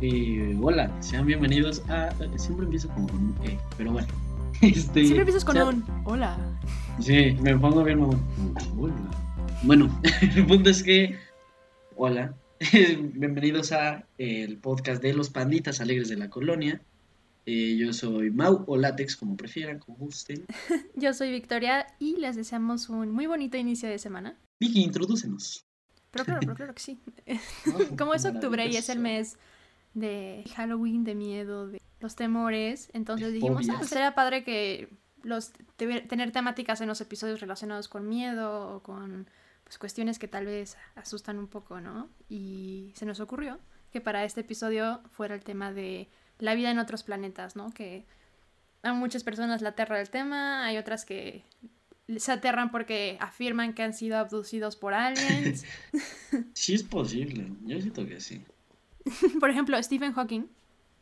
Eh, hola, sean bienvenidos a. Siempre empiezo como con un E, pero bueno. Este, Siempre empiezas con sea- un hola. Sí, me pongo bien mamón. Hola. Bueno, el punto es que. Hola. Bienvenidos a el podcast de los panditas alegres de la colonia. Eh, yo soy Mau o Látex, como prefieran, como gusten. Yo soy Victoria y les deseamos un muy bonito inicio de semana. Vicky, introdúcenos. Pero claro, pero claro que sí. Como es octubre y es el mes de Halloween, de miedo, de los temores, entonces dijimos, ah, pues sería padre que los tener tener temáticas en los episodios relacionados con miedo o con pues, cuestiones que tal vez asustan un poco, ¿no? Y se nos ocurrió que para este episodio fuera el tema de la vida en otros planetas, ¿no? Que a muchas personas la aterra el tema, hay otras que se aterran porque afirman que han sido abducidos por aliens. Sí es posible, yo siento que sí. Por ejemplo, Stephen Hawking,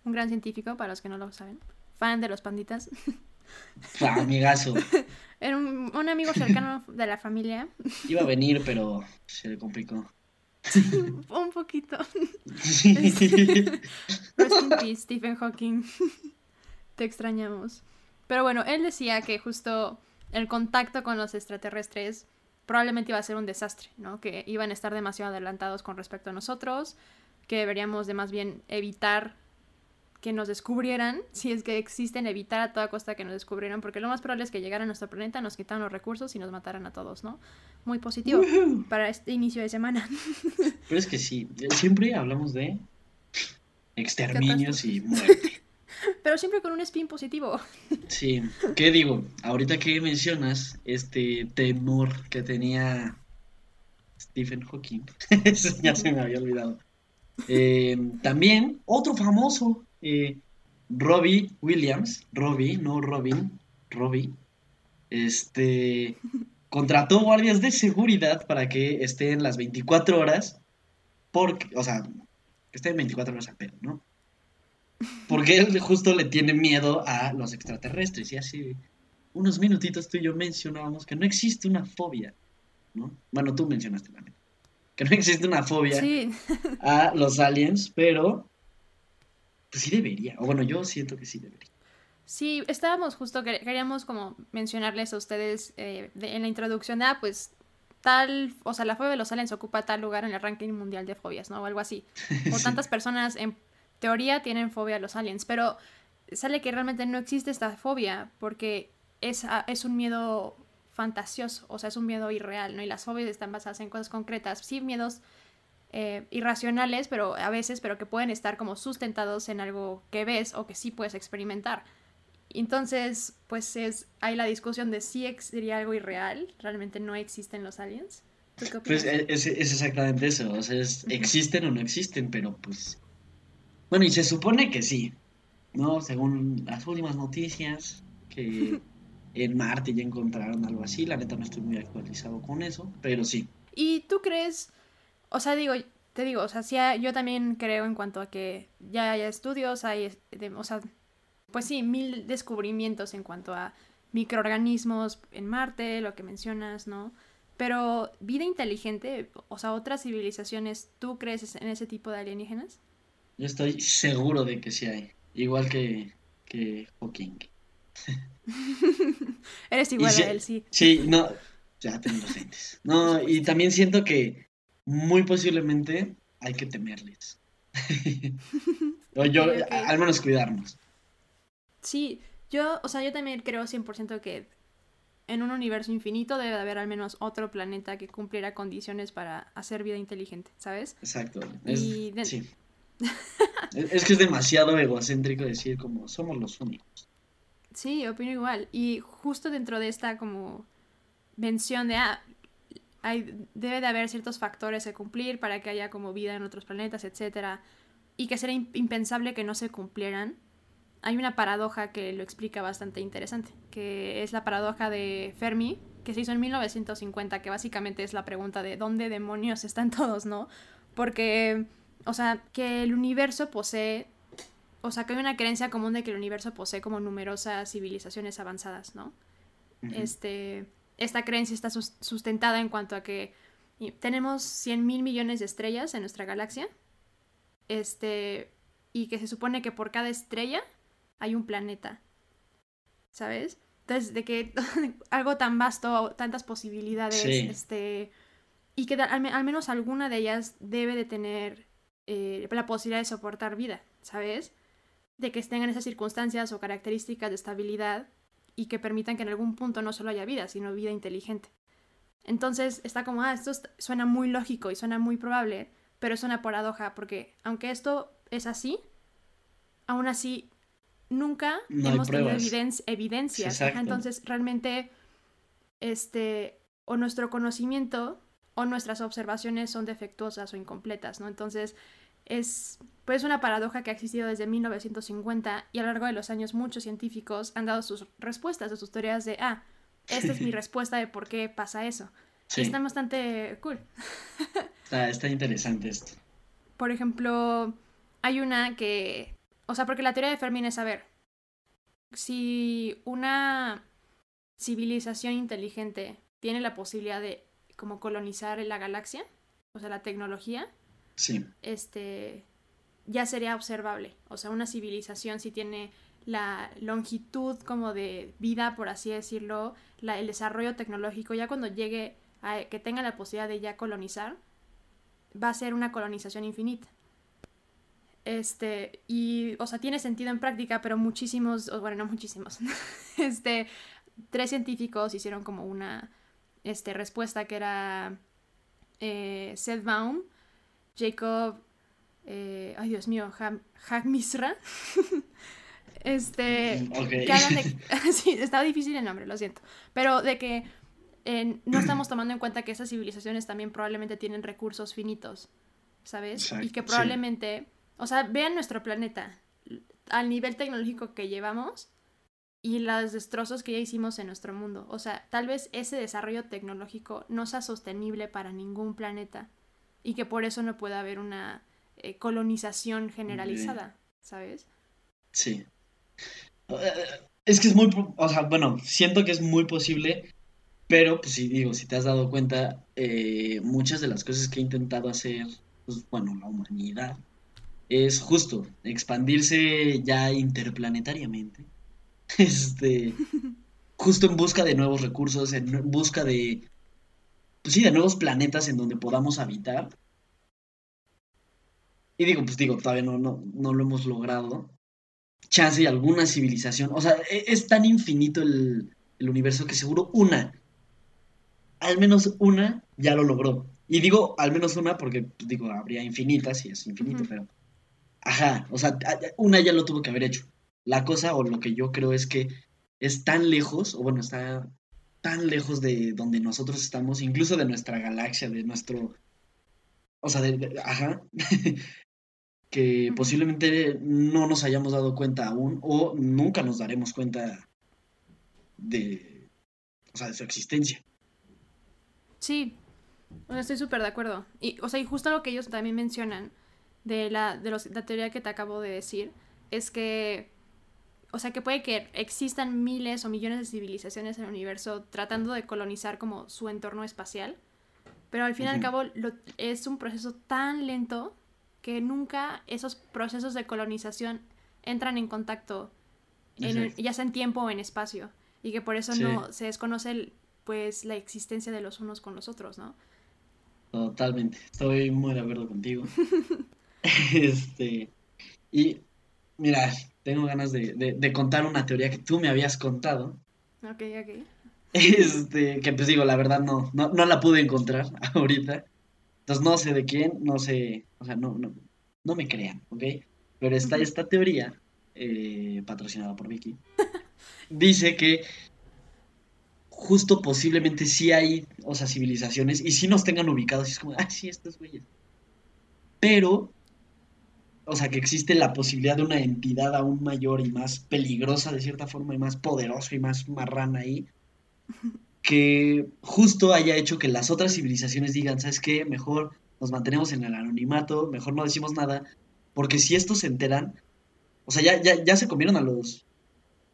un gran científico, para los que no lo saben, fan de los panditas, Ah, Amigazo. era un, un amigo cercano de la familia, Iba a venir, pero se le complicó. un poquito. Sí. Rest in peace, Stephen Hawking. Te extrañamos. Pero bueno, él decía que justo el contacto con los extraterrestres probablemente iba a ser un desastre, ¿no? Que iban a estar demasiado adelantados con respecto a nosotros, que deberíamos de más bien evitar que nos descubrieran, si es que existen, evitar a toda costa que nos descubrieran, porque lo más probable es que llegaran a nuestro planeta, nos quitaran los recursos y nos mataran a todos, ¿no? Muy positivo para este inicio de semana. Pero es que sí, siempre hablamos de exterminios y muerte. Pero siempre con un spin positivo. Sí, ¿qué digo? Ahorita que mencionas este temor que tenía Stephen Hawking, ya se me había olvidado. Eh, también otro famoso, eh, Robbie Williams, Robbie, no Robin, Robbie, este, contrató guardias de seguridad para que estén las 24 horas, porque, o sea, que estén 24 horas al pedo, ¿no? Porque él justo le tiene miedo a los extraterrestres. Y hace unos minutitos tú y yo mencionábamos que no existe una fobia, ¿no? Bueno, tú mencionaste la. Que no existe una fobia Sí, a los aliens, pero pues sí debería. O bueno, yo siento que sí debería. Sí, estábamos justo, que- queríamos como mencionarles a ustedes eh, de- en la introducción, de, ah, pues tal, o sea, la fobia de los aliens ocupa tal lugar en el ranking mundial de fobias, ¿no? O algo así. O tantas personas en teoría tienen fobia a los aliens, pero sale que realmente no existe esta fobia porque es, a- es un miedo fantasioso, o sea, es un miedo irreal, ¿no? Y las fobias están basadas en cosas concretas, sí, miedos eh, irracionales, pero a veces, pero que pueden estar como sustentados en algo que ves o que sí puedes experimentar. Entonces, pues es, hay la discusión de si sería algo irreal, realmente no existen los aliens. ¿Tú qué Pues es, es exactamente eso. O sea, es- existen o no existen, pero pues. Bueno, y se supone que sí, ¿no? Según las últimas noticias, que en Marte ya encontraron algo así. La neta no estoy muy actualizado con eso, pero sí. ¿Y tú crees, o sea, digo, te digo, o sea, sí, yo también creo en cuanto a que ya hay estudios, hay, es- de- o sea, pues sí, mil descubrimientos en cuanto a microorganismos en Marte, lo que mencionas, ¿no? Pero vida inteligente, o sea, otras civilizaciones, ¿tú crees en ese tipo de alienígenas? Yo estoy seguro de que sí hay. Igual que, que Hawking. Eres igual a él, sí. Sí, no, ya tengo los lentes. No, y también siento que muy posiblemente hay que temerles. O yo, al menos cuidarnos. Sí, yo, o sea, yo también creo 100% que en un universo infinito debe de haber al menos otro planeta que cumpliera condiciones para hacer vida inteligente, ¿sabes? Exacto. Es, de- sí. Es, es que es demasiado egocéntrico decir como somos los únicos. Sí, opino igual. Y justo dentro de esta como mención de, ah, hay, debe de haber ciertos factores que cumplir para que haya como vida en otros planetas, etcétera, y que sería im- impensable que no se cumplieran. Hay una paradoja que lo explica bastante interesante, que es la paradoja de Fermi, que se hizo en 1950, que básicamente es la pregunta de dónde demonios están todos, ¿no? Porque, o sea, que el universo posee o sea, que hay una creencia común de que el universo posee como numerosas civilizaciones avanzadas, ¿no? Este, esta creencia está sus- sustentada en cuanto a que tenemos 100 mil millones de estrellas en nuestra galaxia. Este, y que se supone que por cada estrella hay un planeta. ¿Sabes? Entonces, de que algo tan vasto, tantas posibilidades, este, y que al, menos alguna de ellas debe de tener eh, la posibilidad de soportar vida, ¿sabes? De que estén en esas circunstancias o características de estabilidad y que permitan que en algún punto no solo haya vida, sino vida inteligente. Entonces está como, ah, esto suena muy lógico y suena muy probable, pero es una paradoja, porque aunque esto es así, aún así nunca hemos tenido evidencias. entonces, realmente, este, o nuestro conocimiento o nuestras observaciones son defectuosas o incompletas, ¿no? Entonces, es pues una paradoja que ha existido desde 1950 y a lo largo de los años muchos científicos han dado sus respuestas o sus teorías de, ah, esta es mi respuesta de por qué pasa eso. Está bastante cool. está, está interesante esto. Por ejemplo, hay una que o sea, porque la teoría de Fermi es saber si una civilización inteligente tiene la posibilidad de como colonizar la galaxia, o sea, la tecnología, sí. este, ya sería observable. O sea, una civilización si tiene la longitud como de vida, por así decirlo, el desarrollo tecnológico, ya cuando llegue a que tenga la posibilidad de ya colonizar, va a ser una colonización infinita. Este, y, o sea, tiene sentido en práctica, pero muchísimos, bueno, no muchísimos, este, tres científicos hicieron como una, este, respuesta que era eh, Seth Baum, Jacob, eh, ay Dios mío, Hag Misra, este, que hablan de, sí, estaba difícil el nombre, lo siento, pero de que no estamos tomando en cuenta que esas civilizaciones también probablemente tienen recursos finitos, ¿sabes? y que probablemente... O sea, vean nuestro planeta, al nivel tecnológico que llevamos y los destrozos que ya hicimos en nuestro mundo. O sea, tal vez ese desarrollo tecnológico no sea sostenible para ningún planeta y que por eso no pueda haber una eh, colonización generalizada, ¿sabes? Sí. Eh, es que es muy, o sea, bueno, siento que es muy posible, pero pues sí, digo, si te has dado cuenta, eh, muchas de las cosas que he intentado hacer, pues bueno, la humanidad, es justo expandirse ya interplanetariamente. Este, justo en busca de nuevos recursos, en busca de, pues sí, de nuevos planetas en donde podamos habitar. Y digo, pues digo, todavía no, no, no lo hemos logrado. Chance y alguna civilización. O sea, e, es, tan infinito el, el universo que seguro una, al menos una, ya lo logró. Y digo al menos una porque, pues, digo, habría infinitas y es infinito, pero Ajá, o sea, una ya lo tuvo que haber hecho. La cosa o lo que yo creo es que es tan lejos, o bueno, está tan lejos de donde nosotros estamos, incluso de nuestra galaxia, de nuestro... O sea, de, ajá, que posiblemente no nos hayamos dado cuenta aún o nunca nos daremos cuenta de, o sea, de su existencia. Sí, estoy súper de acuerdo. Y, o sea, y justo lo que ellos también mencionan de la, de los, la teoría que te acabo de decir es que, o sea, que puede que existan miles o millones de civilizaciones en el universo tratando de colonizar como su entorno espacial, pero al fin y al cabo es un proceso tan lento que nunca esos procesos de colonización entran en contacto, ya sea en tiempo o en espacio, y que por eso no se desconoce pues la existencia de los unos con los otros, ¿no? Totalmente, estoy muy de acuerdo contigo. Este, y mira, tengo ganas de, contar una teoría que tú me habías contado. Ok, ok. Este, que pues digo, la verdad no, no, la pude encontrar ahorita. Entonces no sé de quién, no sé, o sea, no, no, no me crean, ¿ok? Pero está esta teoría, eh, patrocinada por Vicky, dice que justo posiblemente sí hay, o sea, civilizaciones y sí nos tengan ubicados y es como, ah, sí, estos güeyes. Pero o sea, que existe la posibilidad de una entidad aún mayor y más peligrosa de cierta forma y más poderosa y más marrana ahí, que justo haya hecho que las otras civilizaciones digan, ¿sabes qué? Mejor nos mantenemos en el anonimato, mejor no decimos nada, porque si estos se enteran, o sea, ya, ya, ya se comieron a los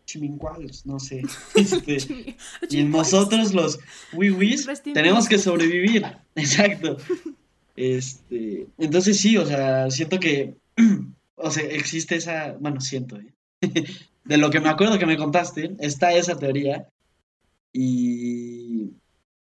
chimincuales, no sé. Este, y nosotros los wiwis tenemos que sobrevivir. Exacto. Este, entonces sí, o sea, siento que o sea, existe esa, bueno, siento, ¿eh? de lo que me acuerdo que me contaste, está esa teoría y,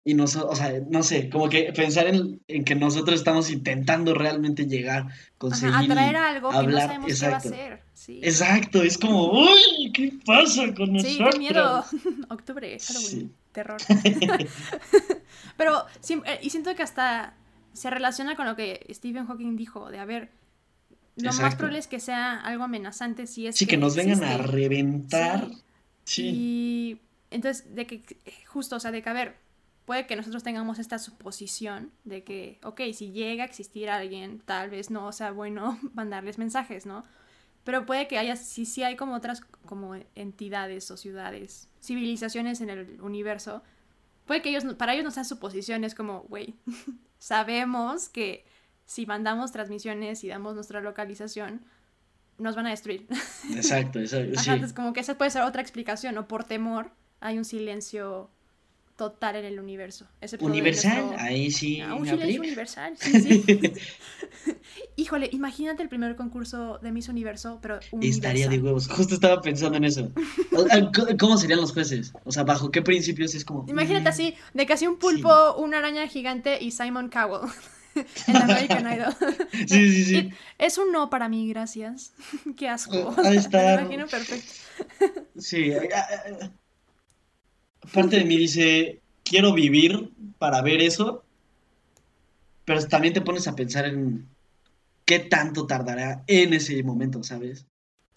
y no, o sea, no sé, como que pensar en, que nosotros estamos intentando realmente llegar, conseguir, atraer algo que no sabemos qué va a ser. Exacto, es como, uy, ¿qué pasa con nosotros? Sí, qué miedo. Octubre, Halloween, terror. Pero, eh, y siento que hasta se relaciona con lo que Stephen Hawking dijo, de a ver, lo más probable es que sea algo amenazante si es sí, que, nos vengan a reventar. Sí. Y entonces, de que, justo, o sea, de que, a ver, puede que nosotros tengamos esta suposición de que, ok, si llega a existir alguien, tal vez no sea bueno mandarles mensajes, ¿no? Pero puede que haya, si sí hay como otras como entidades o ciudades, civilizaciones en el universo, puede que ellos, para ellos no sean suposiciones como, güey, sabemos que si mandamos transmisiones y damos nuestra localización, nos van a destruir. Exacto, exacto. Ajá, entonces como que esa puede ser otra explicación, o por temor hay un silencio total en el universo. Universal, ahí sí. Ah, un silencio universal, sí, sí. Híjole, imagínate el primer concurso de Miss Universo, pero Estaría de huevos. Justo estaba pensando en eso. ¿Cómo serían los jueces? O sea, ¿bajo qué principios es como? Imagínate así, de casi un pulpo, una araña gigante y Simon Cowell. en American Idol. Sí, sí, sí. Es un no para mí, gracias. Qué asco. Ahí está. Me imagino perfecto. Sí. Parte de mí dice, quiero vivir para ver eso, pero también te pones a pensar en qué tanto tardará en ese momento, ¿sabes?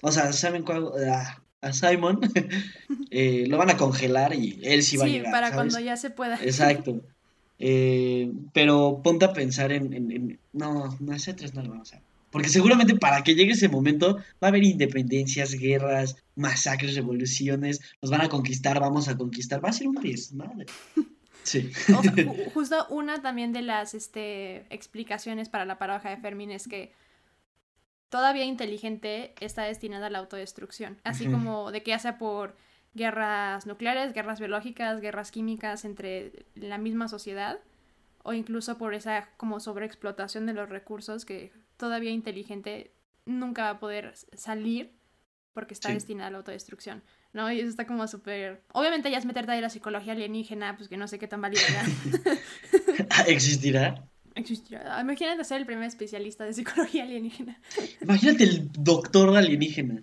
O sea, ¿saben cuál? Ah, a Simon eh, lo van a congelar y él sí va a llegar. Sí, para cuando ya se pueda. Exacto. Eh, pero ponte a pensar en, no, no, ese tres no lo vamos a hacer. Porque seguramente para que llegue ese momento va a haber independencias, guerras, masacres, revoluciones, nos van a conquistar, vamos a conquistar, va a ser un desmadre. Sí. justo una también de las este, explicaciones para la paradoja de Fermín es que todavía inteligente está destinada a la autodestrucción, así como de que ya sea por guerras nucleares, guerras biológicas, guerras químicas entre la misma sociedad o incluso por esa como sobreexplotación de los recursos que todavía inteligente nunca va a poder salir porque está destinada a la autodestrucción, ¿no? Y eso está como súper... Obviamente ya es meterte ahí la psicología alienígena, pues que no sé qué tan válida ¿Existirá? Existirá. Imagínate ser el primer especialista de psicología alienígena. Imagínate el doctor alienígena.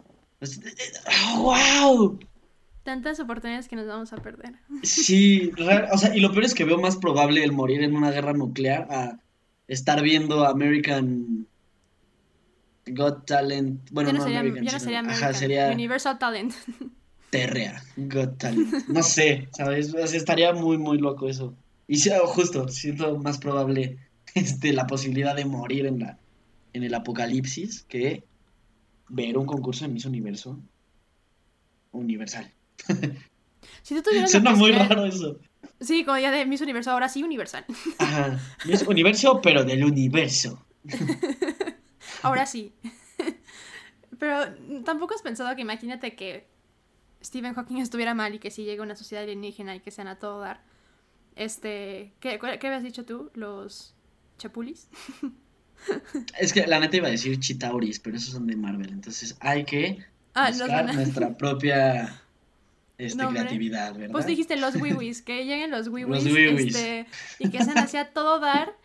¡Wow! Tantas oportunidades que nos vamos a perder. Sí, o sea, y lo peor es que veo más probable el morir en una guerra nuclear a estar viendo American Got Talent. Bueno, no, sería, American, no sería American. Ajá, sería Universal Talent. Terrea, Got Talent. No sé, ¿sabes? estaría muy, muy loco eso. Y justo, siento más probable este, la posibilidad de morir en, la, en el apocalipsis que ver un concurso en Miss Universo universal. Si tú Suena muy raro eso. Sí, como ya de Miss Universo, ahora sí universal. Ajá, Miss Universo, pero del universo. Ahora sí. Pero tampoco has pensado que imagínate que Stephen Hawking estuviera mal y que si llega una sociedad alienígena y que sean a todo dar. Este, ¿qué, qué habías dicho tú? ¿Los chapulis? Es que la neta iba a decir chitauris, pero esos son de Marvel, entonces hay que ah, buscar nuestra propia este, creatividad, ¿verdad? Pues dijiste los wiwis, que lleguen los wiwis, este, y que sean así a todo dar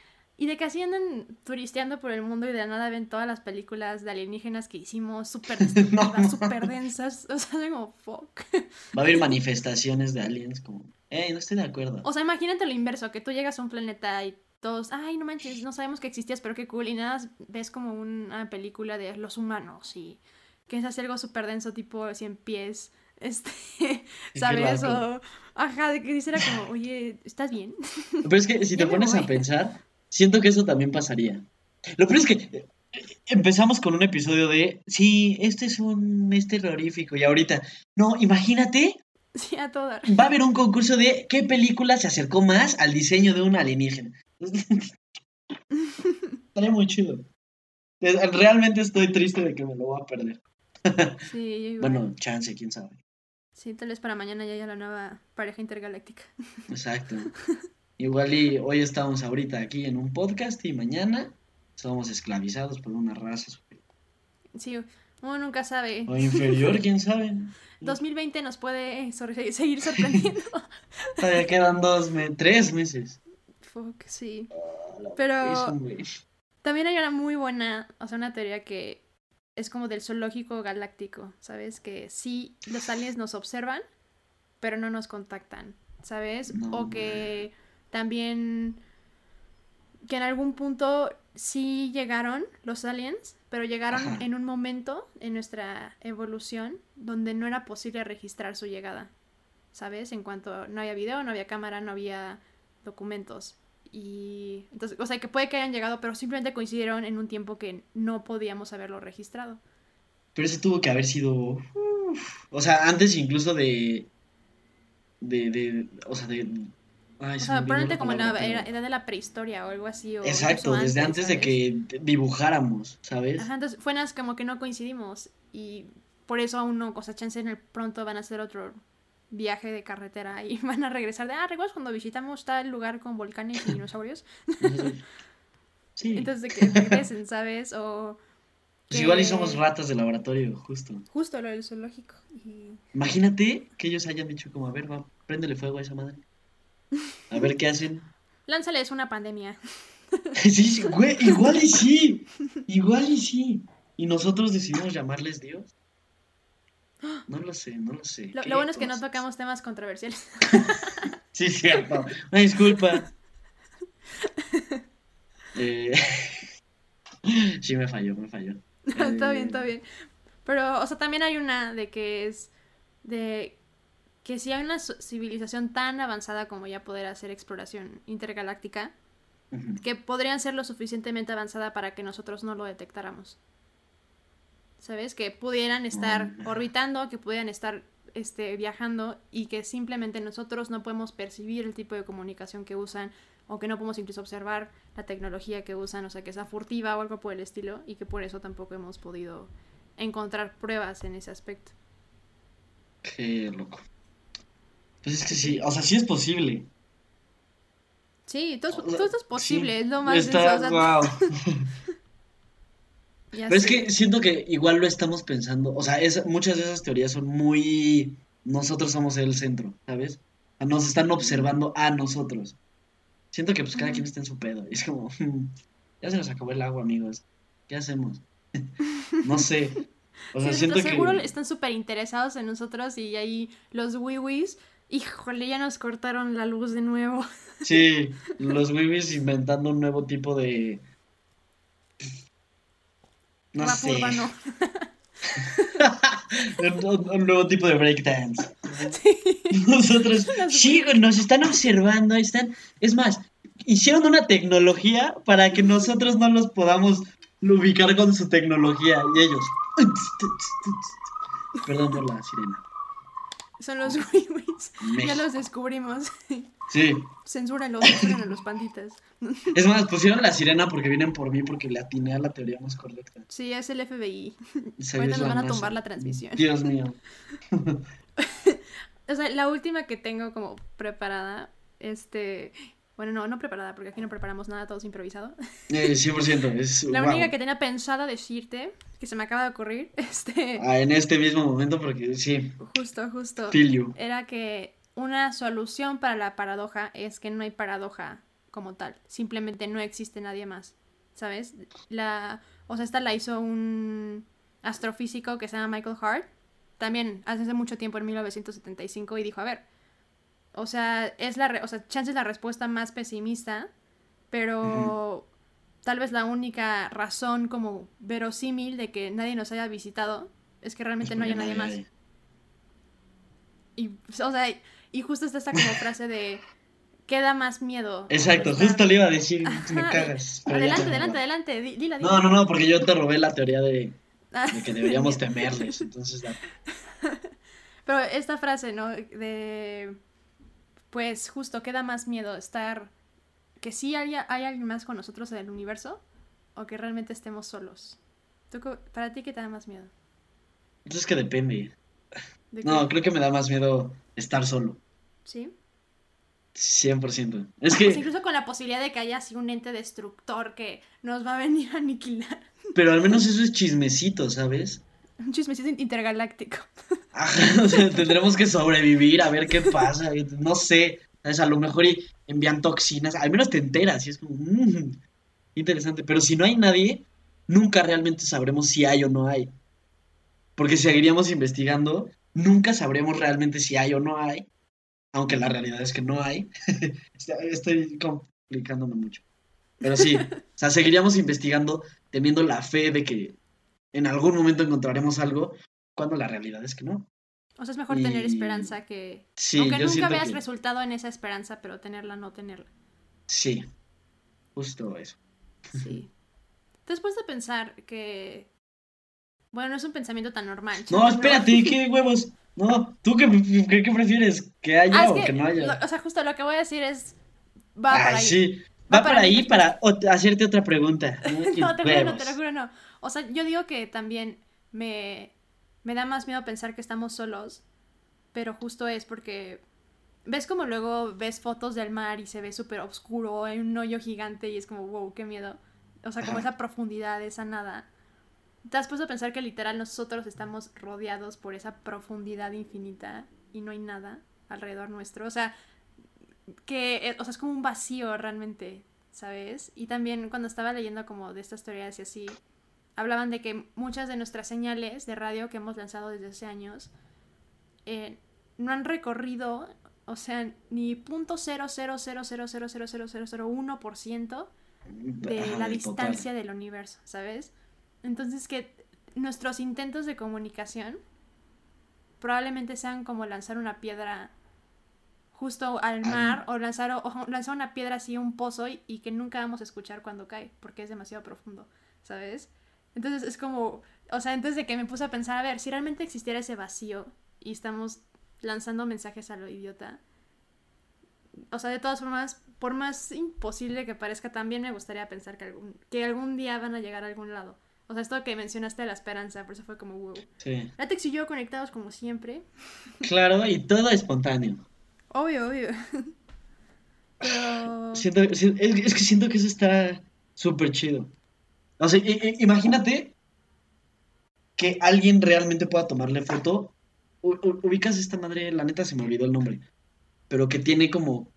y de que así andan turisteando por el mundo y de nada ven todas las películas de alienígenas que hicimos súper destructivas, súper densas. O sea, como, fuck. Va a haber manifestaciones de aliens como, eh, no estoy de acuerdo. O sea, imagínate lo inverso, que tú llegas a un planeta y todos, ay, no manches, no sabemos que existías, pero qué cool. Y nada, ves como una película de los humanos y que es así algo súper denso, tipo 100 pies. Este, ¿sabes? O, ajá, de que dice como, oye, ¿estás bien? Pero es que si te pones a pensar, Siento que eso también pasaría. Lo peor es que eh, empezamos con un episodio de, sí, este es un es terrorífico y ahorita, no, imagínate. Sí, a todas. Va a haber un concurso de qué película se acercó más al diseño de un alienígena. Estaría muy chido. Realmente estoy triste de que me lo voy a perder. Sí, Bueno, chance, quién sabe. Sí, tal vez para mañana ya haya la nueva pareja intergaláctica. Exacto. Igual y hoy estamos ahorita aquí en un podcast y mañana somos esclavizados por una raza superior. Sí, uno nunca sabe. O inferior, quién sabe. 2020 nos puede sor- seguir sorprendiendo. Todavía quedan dos, me- tres meses. Fuck, sí. Eso, Pero también hay una muy buena, o sea, una teoría que es como del zoológico galáctico, ¿sabes? Que sí, los aliens nos observan, pero no nos contactan, ¿sabes? No, o que también que en algún punto sí llegaron los aliens, pero llegaron Ajá. en un momento en nuestra evolución donde no era posible registrar su llegada, ¿sabes? En cuanto no había video, no había cámara, no había documentos. Y entonces, o sea, que puede que hayan llegado, pero simplemente coincidieron en un tiempo que no podíamos haberlo registrado. Pero ese tuvo que haber sido. uf, o sea, antes incluso de. De. de o sea, de. Ay, O se sea, probablemente como en era- edad de la prehistoria o algo así. O Exacto, desde antes de que dibujáramos, ¿sabes? Ajá, entonces fue nada como que no coincidimos y por eso aún no, o sea, chance en el pronto van a hacer otro viaje de carretera y van a regresar de, ah, ¿recuerdas cuando visitamos tal lugar con volcanes y dinosaurios? Sí. Entonces de que regresen, ¿sabes? O Pues igual y somos ratas de laboratorio, justo. justo lo del zoológico. Y... Imagínate que ellos hayan dicho como, a ver, va, préndele fuego a esa madre. A ver qué hacen. Lánzales una pandemia. Sí, sí, güey, igual y sí. Igual y sí. Y nosotros decidimos llamarles Dios. No lo sé, no lo sé. Lo, bueno es que no tocamos temas controversiales. Sí, cierto. Una disculpa. Eh, Sí, me falló, me falló. está Eh, bien, está bien. Pero, o sea, también hay una de que es de que si hay una civilización tan avanzada como ya poder hacer exploración intergaláctica, que podrían ser lo suficientemente avanzada para que nosotros no lo detectáramos. ¿Sabes? Que pudieran estar Mm. orbitando, que pudieran estar este, viajando y que simplemente nosotros no podemos percibir el tipo de comunicación que usan o que no podemos incluso observar la tecnología que usan, o sea, que sea furtiva o algo por el estilo y que por eso tampoco hemos podido encontrar pruebas en ese aspecto. Qué loco. Pues es que sí, o sea, sí es posible. Sí, todo, esto es posible, sí. es lo más Está, guau. ya Pero es que siento que igual lo estamos pensando. O sea, es, muchas de esas teorías son muy. Nosotros somos el centro, ¿sabes? Nos están observando a nosotros. Siento que pues cada quien está en su pedo. Y es como, "Hmm, ya se nos acabó el agua, amigos. ¿Qué hacemos? No sé. O sea, Sí, siento nosotros que. seguro están súper interesados en nosotros y ahí los wiwis, híjole, ya nos cortaron la luz de nuevo. Sí, los wibis inventando un nuevo tipo de. No Rap sé. urbano. un, nuevo tipo de breakdance. Nosotros, sí, nos están observando, están, es más, hicieron una tecnología para que nosotros no los podamos ubicar con su tecnología y ellos. Perdón por la sirena. Son los wiwis. Ya los descubrimos. Sí, Censúrenlos, censúrenlos los panditas. es más, pusieron la sirena porque vienen por mí porque le atiné a la teoría más correcta. Sí, es el FBI. Ahorita nos van a tumbar la transmisión. Dios mío. O sea, la última que tengo como preparada, este... Bueno, no, no preparada, porque aquí no preparamos nada, todo es improvisado. Eh, 100%. Es, La wow. única que tenía pensada decirte, que se me acaba de ocurrir, este... Ah, en este mismo momento porque sí, Justo, justo. era que una solución para la paradoja es que no hay paradoja como tal, simplemente no existe nadie más, ¿sabes? La, o sea, esta la hizo un astrofísico que se llama Michael Hart, también hace mucho tiempo, en 1975, y dijo, a ver, o sea, es la, re- o sea, chance es la respuesta más pesimista, pero tal vez la única razón como verosímil de que nadie nos haya visitado es que realmente no haya nadie más. Y, o sea, y justo está esta como frase de queda más miedo. Exacto, justo le iba a decir, me cagas. Adelante, te- adelante, adelante, di- dila, dila. No, no, no, porque yo te robé la teoría de, de que deberíamos temerles, entonces Pero esta frase, ¿no? De, pues justo queda más miedo estar, que sí haya, hay alguien más con nosotros en el universo o que realmente estemos solos. ¿Tú ¿Para ti qué te da más miedo? Entonces que depende. ¿De No, creo que me da más miedo estar solo, ¿Sí? 100%. Es Pues que, incluso con la posibilidad de que haya así un ente destructor que nos va a venir a aniquilar. pero al menos eso es chismecito, ¿sabes? Un chismecito intergaláctico. Ajá, o sea, tendremos que sobrevivir a ver qué pasa. No sé, ¿sabes? A lo mejor envían toxinas, al menos te enteras y es como, mm, interesante. Pero si no hay nadie, nunca realmente sabremos si hay o no hay. Porque seguiríamos investigando, nunca sabremos realmente si hay o no hay, aunque la realidad es que no hay. Estoy complicándome mucho. Pero sí, o sea, seguiríamos investigando teniendo la fe de que en algún momento encontraremos algo, cuando la realidad es que no. O sea, es mejor tener esperanza que... Sí, Aunque nunca veas resultado en esa esperanza, pero tenerla, no tenerla. Sí, justo eso. Sí. Después de pensar que... Bueno, no es un pensamiento tan normal. No, espérate, ¿qué huevos? No, ¿tú qué, qué, prefieres? ¿Que haya ah, o que, no haya? o sea, justo lo que voy a decir es... Va para ahí. Sí, va, para, ahí para hacerte otra pregunta. no, te juro, no, te lo juro, no. O sea, yo digo que también me, me da más miedo pensar que estamos solos, pero justo es porque ves como luego ves fotos del mar y se ve súper oscuro, hay un hoyo gigante y es como, wow, qué miedo. O sea, como esa profundidad, esa nada. Te has puesto a pensar que literal nosotros estamos rodeados por esa profundidad infinita y no hay nada alrededor nuestro. O sea, que, eh, o sea, es como un vacío realmente, ¿sabes? Y también cuando estaba leyendo como de estas teorías y así, hablaban de que muchas de nuestras señales de radio que hemos lanzado desde hace años eh, no han recorrido, o sea, ni .0000000001% de la distancia del universo, ¿sabes? Entonces que nuestros intentos de comunicación probablemente sean como lanzar una piedra justo al mar o lanzar, o lanzar una piedra así a un pozo y, que nunca vamos a escuchar cuando cae porque es demasiado profundo, ¿sabes? Entonces es como, o sea, antes de que me puse a pensar, a ver, si realmente existiera ese vacío y estamos lanzando mensajes a lo idiota, o sea, de todas formas, por más imposible que parezca, también me gustaría pensar que algún, que algún día van a llegar a algún lado. O sea, esto que mencionaste de la esperanza, por eso fue como wow. Sí. Latex y yo conectados como siempre. Claro, y todo espontáneo. Obvio, obvio. Pero... Siento, es, es que siento que eso está súper chido. O sea, imagínate que alguien realmente pueda tomarle foto. ubicas esta madre, la neta se me olvidó el nombre, pero que tiene como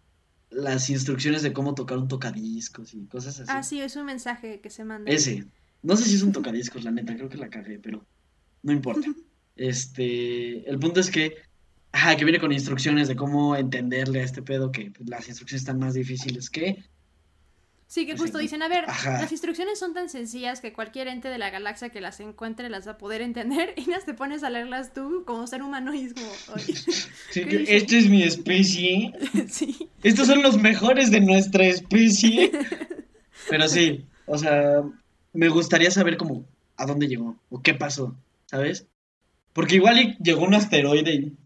las instrucciones de cómo tocar un tocadiscos y cosas así. Ah, sí, es un mensaje que se manda. Ese. No sé si es un tocadiscos, la neta, creo que la cagué, pero no importa. Este, el punto es que, ajá, que viene con instrucciones de cómo entenderle a este pedo, que las instrucciones están más difíciles que Sí, que justo dicen, a ver, las instrucciones son tan sencillas que cualquier ente de la galaxia que las encuentre las va a poder entender y las te pones a leerlas tú como ser humano y es como, esta es mi especie. sí. Estos son los mejores de nuestra especie. Pero sí, o sea, me gustaría saber cómo, a dónde llegó o qué pasó, ¿sabes? Porque igual llegó un asteroide y...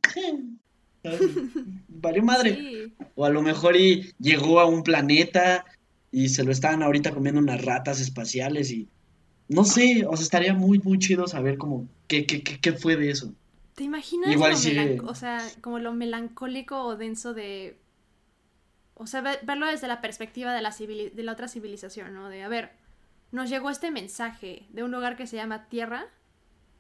Valió madre. O a lo mejor y llegó a un planeta y se lo estaban ahorita comiendo unas ratas espaciales y no sé, o sea, estaría muy, muy chido saber como qué, qué, qué, fue de eso. ¿Te imaginas Igual lo o sea, como lo melancólico o denso de... O sea, verlo desde la perspectiva de la, de la otra civilización, ¿no? De, a ver, nos llegó este mensaje de un lugar que se llama Tierra,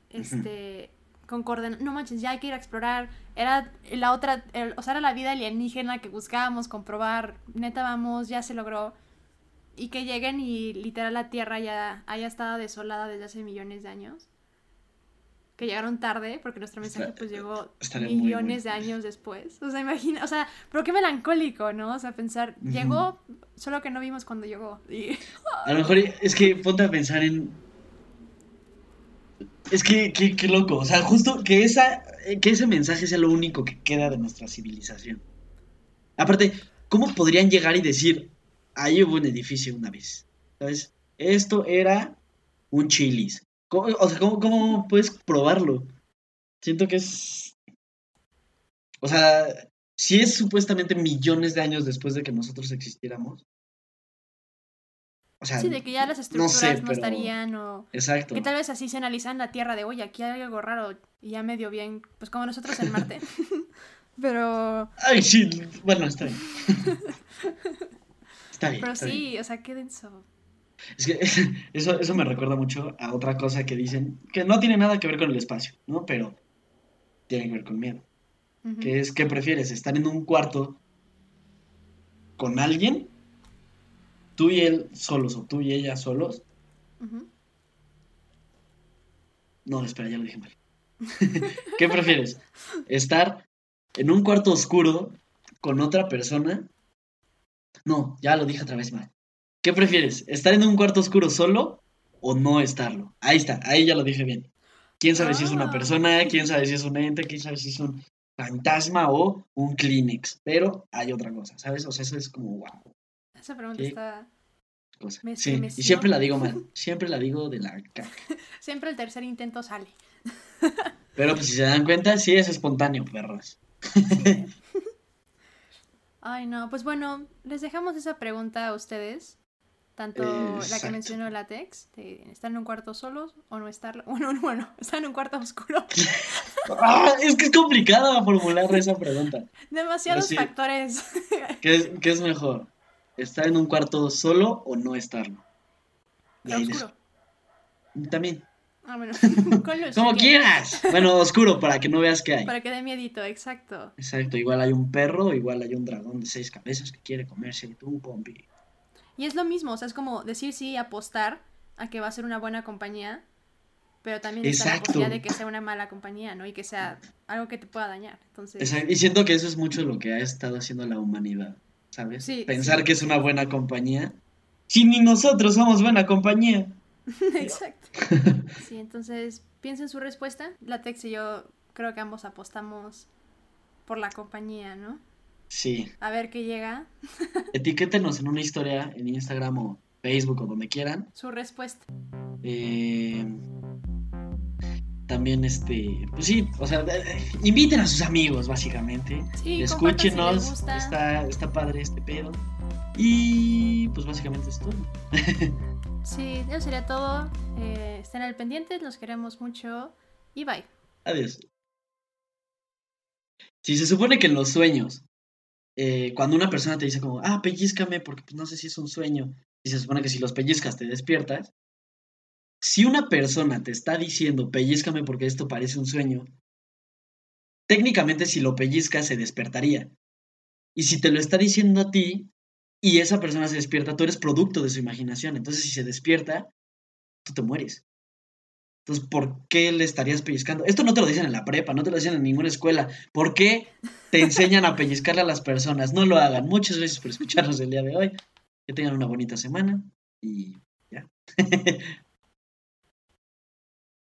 este, con coordenadas, no manches, ya hay que ir a explorar, era la otra, o sea, era la vida alienígena que buscábamos comprobar, neta vamos, ya se logró y que lleguen y literal la Tierra ya haya estado desolada desde hace millones de años. Que llegaron tarde, porque nuestro mensaje pues llegó millones de años después. O sea, imagina, o sea, pero qué melancólico, ¿no? O sea, pensar, llegó, solo que no vimos cuando llegó. A lo mejor es que ponte a pensar en... Es que, qué loco, o sea, justo que, esa, que ese mensaje sea lo único que queda de nuestra civilización. Aparte, ¿cómo podrían llegar y decir, ahí hubo un edificio una vez. ¿Sabes? Esto era un chilis. o sea, ¿cómo, puedes probarlo? Siento que es. O sea, si es supuestamente millones de años después de que nosotros existiéramos. O sea, sí, de que ya las estructuras no, estarían o... Exacto. Que tal vez así se analizan la Tierra de, oye, aquí hay algo raro y ya medio bien, pues como nosotros en Marte. pero... Ay, sí, bueno, está bien. Pero sí, o sea, qué denso. Es que eso, eso me recuerda mucho a otra cosa que dicen, que no tiene nada que ver con el espacio, ¿no? Pero tiene que ver con miedo. Que es, ¿qué prefieres? ¿Estar en un cuarto con alguien? Tú y él solos o tú y ella solos. No, espera, ya lo dije mal. ¿Qué prefieres? ¿Estar en un cuarto oscuro con otra persona? No, ya lo dije otra vez mal. ¿Qué prefieres? ¿Estar en un cuarto oscuro solo o no estarlo? Ahí está, ahí ya lo dije bien. ¿Quién sabe si es una Ah. persona? ¿Quién sabe si es un ente? ¿Quién sabe si es un fantasma o un Kleenex? Pero hay otra cosa, ¿sabes? O sea, eso es como wow. Esa pregunta Sí. está... Cosa. Me Sí, y siempre la digo mal. Siempre la digo de la caca. Siempre el tercer intento sale. Pero pues si se dan cuenta, sí es espontáneo, perros. Ay, no. Pues bueno, les dejamos esa pregunta a ustedes. Tanto la que mencionó Latex, de estar en un cuarto solos o no estar... Bueno, bueno, estar en un cuarto oscuro. Ah, es que es complicado formular esa pregunta. Demasiados sí. factores. ¿Qué es, qué es mejor? ¿Estar en un cuarto solo o no estarlo? Y oscuro. También. Ah, bueno. Con luz, Como quieras. Bueno, oscuro para que no veas qué hay. Para que dé miedito, exacto. Exacto, igual hay un perro, igual hay un dragón de seis cabezas que quiere comerse tu compi. Y es lo mismo, o sea, es como decir sí y apostar a que va a ser una buena compañía, pero también está la posibilidad de que sea una mala compañía, ¿no? Y que sea algo que te pueda dañar. Entonces, Exacto, Y siento que eso es mucho lo que ha estado haciendo la humanidad, ¿sabes? Sí, Pensar sí. que es una buena compañía. Si ni nosotros somos buena compañía. exacto. Sí, entonces piensen su respuesta. Latex y yo creo que ambos apostamos por la compañía, ¿no? Sí. A ver qué llega Etiquétenos en una historia en Instagram o Facebook o donde quieran. su respuesta. Eh, también, este, pues sí, o sea, eh, inviten a sus amigos, básicamente. Sí, compartan si Escúchenos, gusta. está, está padre este pedo. Y pues básicamente es todo. Sí, eso sería todo. Eh, estén al pendiente, los queremos mucho y bye. Adiós. Si se supone que en los sueños, eh, cuando una persona te dice como, ah, pellizcame, porque pues, no sé si es un sueño, y se supone que si los pellizcas te despiertas, si una persona te está diciendo, pellizcame porque esto parece un sueño, técnicamente si lo pellizcas se despertaría. Y si te lo está diciendo a ti y esa persona se despierta, tú eres producto de su imaginación. Entonces si se despierta, tú te mueres. Entonces, ¿por qué le estarías pellizcando? Esto no te lo dicen en la prepa, no te lo dicen en ninguna escuela. ¿Por qué te enseñan a pellizcarle a las personas? No lo hagan. Muchas gracias por escucharnos el día de hoy. Que tengan una bonita semana y ya.